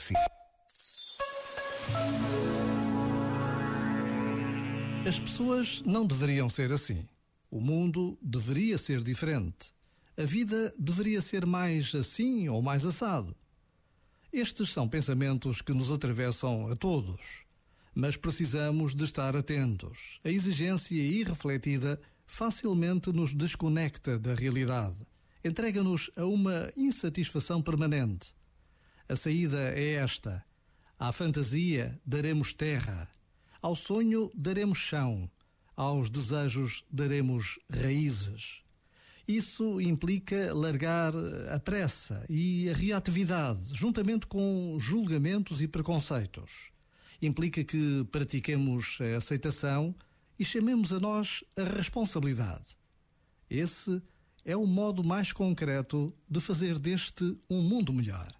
si. As pessoas não deveriam ser assim. O mundo deveria ser diferente. A vida deveria ser mais assim ou mais assado. Estes são pensamentos que nos atravessam a todos. Mas precisamos de estar atentos. A exigência irrefletida facilmente nos desconecta da realidade. Entrega-nos a uma insatisfação permanente. A saída é esta. À fantasia daremos terra. Ao sonho daremos chão. Aos desejos daremos raízes. Isso implica largar a pressa e a reatividade, juntamente com julgamentos e preconceitos. Implica que pratiquemos a aceitação e chamemos a nós a responsabilidade. Esse é o modo mais concreto de fazer deste um mundo melhor.